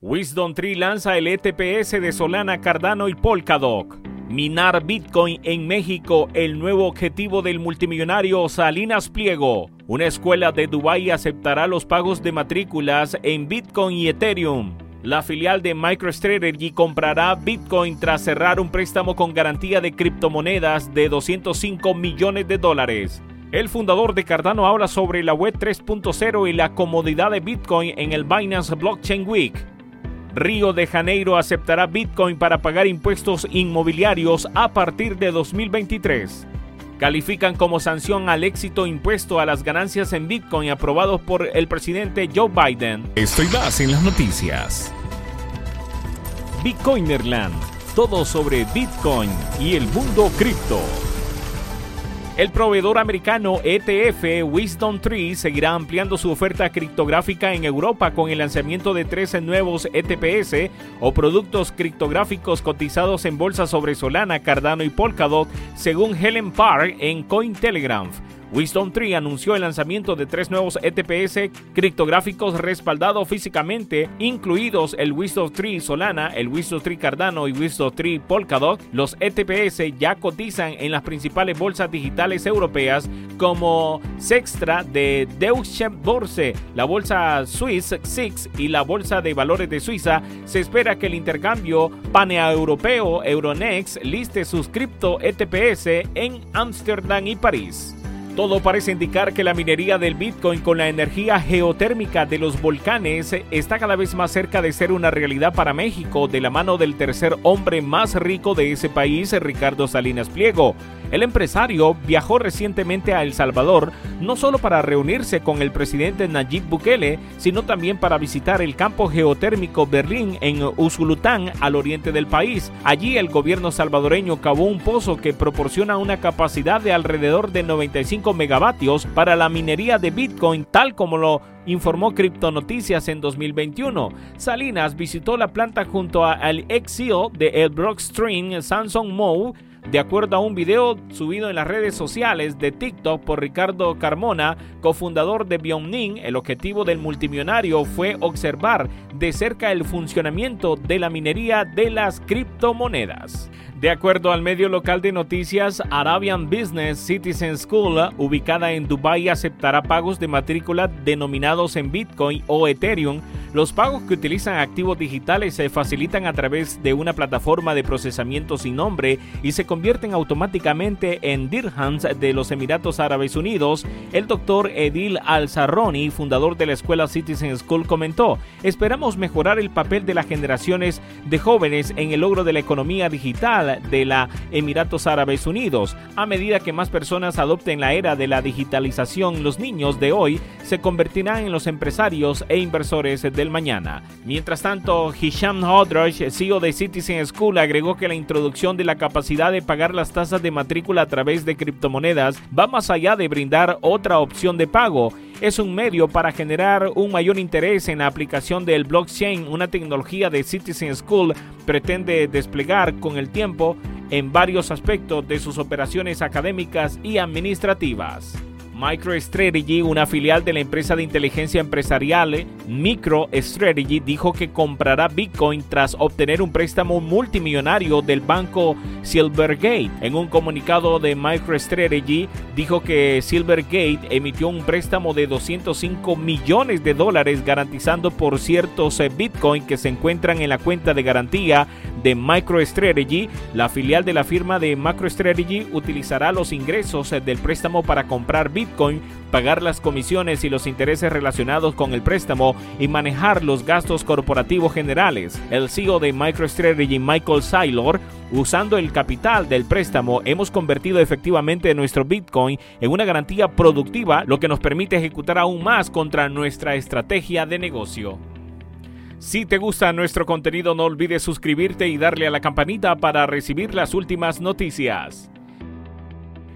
Wisdom Tree lanza el ETPS de Solana, Cardano y Polkadot. Minar Bitcoin en México, el nuevo objetivo del multimillonario Salinas Pliego. Una escuela de Dubái aceptará los pagos de matrículas en Bitcoin y Ethereum. La filial de MicroStrategy comprará Bitcoin tras cerrar un préstamo con garantía de criptomonedas de 205 millones de dólares. El fundador de Cardano habla sobre la web 3.0 y la comodidad de Bitcoin en el Binance Blockchain Week. Río de Janeiro aceptará Bitcoin para pagar impuestos inmobiliarios a partir de 2023. Califican como sanción al éxito impuesto a las ganancias en Bitcoin aprobados por el presidente Joe Biden. Estoy más en las noticias. Bitcoinerland, todo sobre Bitcoin y el mundo cripto. El proveedor americano ETF Wisdom Tree seguirá ampliando su oferta criptográfica en Europa con el lanzamiento de 13 nuevos ETPS o productos criptográficos cotizados en bolsa sobre Solana, Cardano y Polkadot, según Helen Parr en Cointelegraph. Wisdom Tree anunció el lanzamiento de tres nuevos ETPS criptográficos respaldados físicamente, incluidos el Wisdom Tree Solana, el Wisdom Tree Cardano y Wisdom Tree Polkadot. Los ETPS ya cotizan en las principales bolsas digitales europeas como Sextra de Deutsche Börse, la bolsa Swiss SIX y la bolsa de valores de Suiza. Se espera que el intercambio paneuropeo Euronext liste sus cripto ETPS en Ámsterdam y París. Todo parece indicar que la minería del Bitcoin con la energía geotérmica de los volcanes está cada vez más cerca de ser una realidad para México de la mano del tercer hombre más rico de ese país, Ricardo Salinas Pliego. El empresario viajó recientemente a El Salvador no solo para reunirse con el presidente Nayib Bukele, sino también para visitar el campo geotérmico Berlín en Usulután, al oriente del país. Allí el gobierno salvadoreño cavó un pozo que proporciona una capacidad de alrededor de 95 megavatios para la minería de Bitcoin, tal como lo informó Noticias en 2021. Salinas visitó la planta junto al ex CEO de El Stream, Samsung Mo, de acuerdo a un video subido en las redes sociales de TikTok por Ricardo Carmona, cofundador de Bionin, el objetivo del multimillonario fue observar de cerca el funcionamiento de la minería de las criptomonedas. De acuerdo al medio local de noticias Arabian Business Citizen School, ubicada en Dubai, aceptará pagos de matrícula denominados en Bitcoin o Ethereum. Los pagos que utilizan activos digitales se facilitan a través de una plataforma de procesamiento sin nombre y se convierten automáticamente en dirhams de los Emiratos Árabes Unidos. El doctor Edil Al-Sarroni, fundador de la escuela Citizen School, comentó: Esperamos mejorar el papel de las generaciones de jóvenes en el logro de la economía digital de la Emiratos Árabes Unidos. A medida que más personas adopten la era de la digitalización, los niños de hoy se convertirán en los empresarios e inversores del mañana. Mientras tanto, Hisham Hodrush, CEO de Citizen School, agregó que la introducción de la capacidad de pagar las tasas de matrícula a través de criptomonedas va más allá de brindar otra opción de pago es un medio para generar un mayor interés en la aplicación del blockchain, una tecnología de Citizen School pretende desplegar con el tiempo en varios aspectos de sus operaciones académicas y administrativas. MicroStrategy, una filial de la empresa de inteligencia empresarial MicroStrategy, dijo que comprará Bitcoin tras obtener un préstamo multimillonario del banco Silvergate. En un comunicado de MicroStrategy, dijo que Silvergate emitió un préstamo de 205 millones de dólares garantizando por ciertos eh, Bitcoin que se encuentran en la cuenta de garantía de MicroStrategy. La filial de la firma de MicroStrategy utilizará los ingresos eh, del préstamo para comprar Bitcoin Pagar las comisiones y los intereses relacionados con el préstamo y manejar los gastos corporativos generales. El CEO de MicroStrategy, Michael Saylor, usando el capital del préstamo, hemos convertido efectivamente nuestro Bitcoin en una garantía productiva, lo que nos permite ejecutar aún más contra nuestra estrategia de negocio. Si te gusta nuestro contenido, no olvides suscribirte y darle a la campanita para recibir las últimas noticias.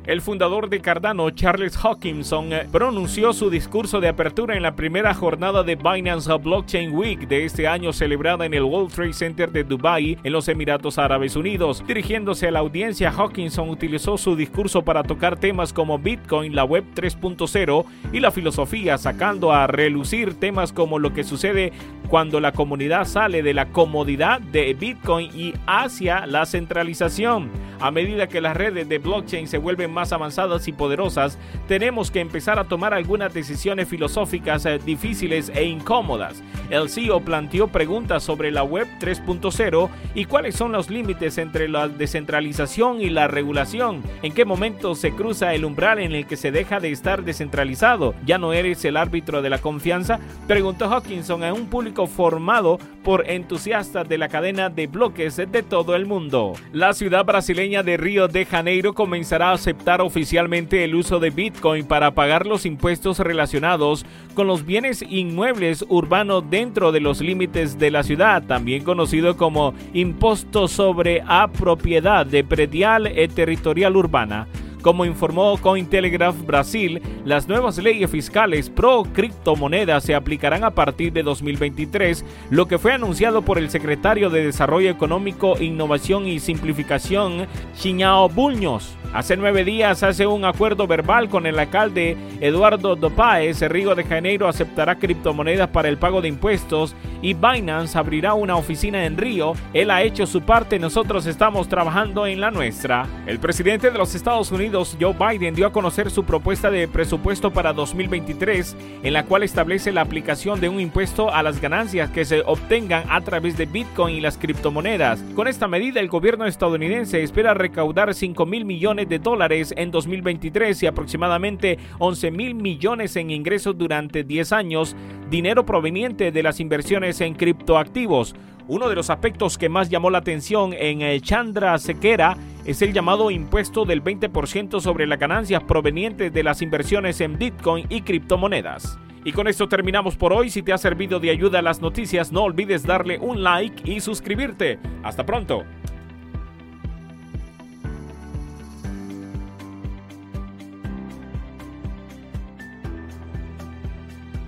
El fundador de Cardano, Charles Hawkinson, eh, pronunció su discurso de apertura en la primera jornada de Binance Blockchain Week de este año celebrada en el World Trade Center de Dubai en los Emiratos Árabes Unidos. Dirigiéndose a la audiencia, Hawkinson utilizó su discurso para tocar temas como Bitcoin, la Web 3.0 y la filosofía, sacando a relucir temas como lo que sucede cuando la comunidad sale de la comodidad de Bitcoin y hacia la centralización. A medida que las redes de blockchain se vuelven más avanzadas y poderosas, tenemos que empezar a tomar algunas decisiones filosóficas eh, difíciles e incómodas. El CEO planteó preguntas sobre la Web 3.0 y cuáles son los límites entre la descentralización y la regulación. En qué momento se cruza el umbral en el que se deja de estar descentralizado. ¿Ya no eres el árbitro de la confianza? Preguntó Hawkinson a un público formado por entusiastas de la cadena de bloques de todo el mundo. La ciudad brasileña de Río de Janeiro comenzará a oficialmente el uso de Bitcoin para pagar los impuestos relacionados con los bienes inmuebles urbanos dentro de los límites de la ciudad, también conocido como impuesto sobre a propiedad de predial e territorial urbana. Como informó Cointelegraph Brasil, las nuevas leyes fiscales pro criptomonedas se aplicarán a partir de 2023, lo que fue anunciado por el secretario de Desarrollo Económico, Innovación y Simplificación, Chiñao Bulños. Hace nueve días hace un acuerdo verbal con el alcalde Eduardo Dopaes. Río de Janeiro aceptará criptomonedas para el pago de impuestos y Binance abrirá una oficina en Río. Él ha hecho su parte, nosotros estamos trabajando en la nuestra. El presidente de los Estados Unidos, Joe Biden, dio a conocer su propuesta de presupuesto para 2023, en la cual establece la aplicación de un impuesto a las ganancias que se obtengan a través de Bitcoin y las criptomonedas. Con esta medida, el gobierno estadounidense espera recaudar 5 mil millones de dólares en 2023 y aproximadamente 11 mil millones en ingresos durante 10 años, dinero proveniente de las inversiones en criptoactivos. Uno de los aspectos que más llamó la atención en Chandra Sequera es el llamado impuesto del 20% sobre las ganancias provenientes de las inversiones en Bitcoin y criptomonedas. Y con esto terminamos por hoy. Si te ha servido de ayuda las noticias, no olvides darle un like y suscribirte. Hasta pronto.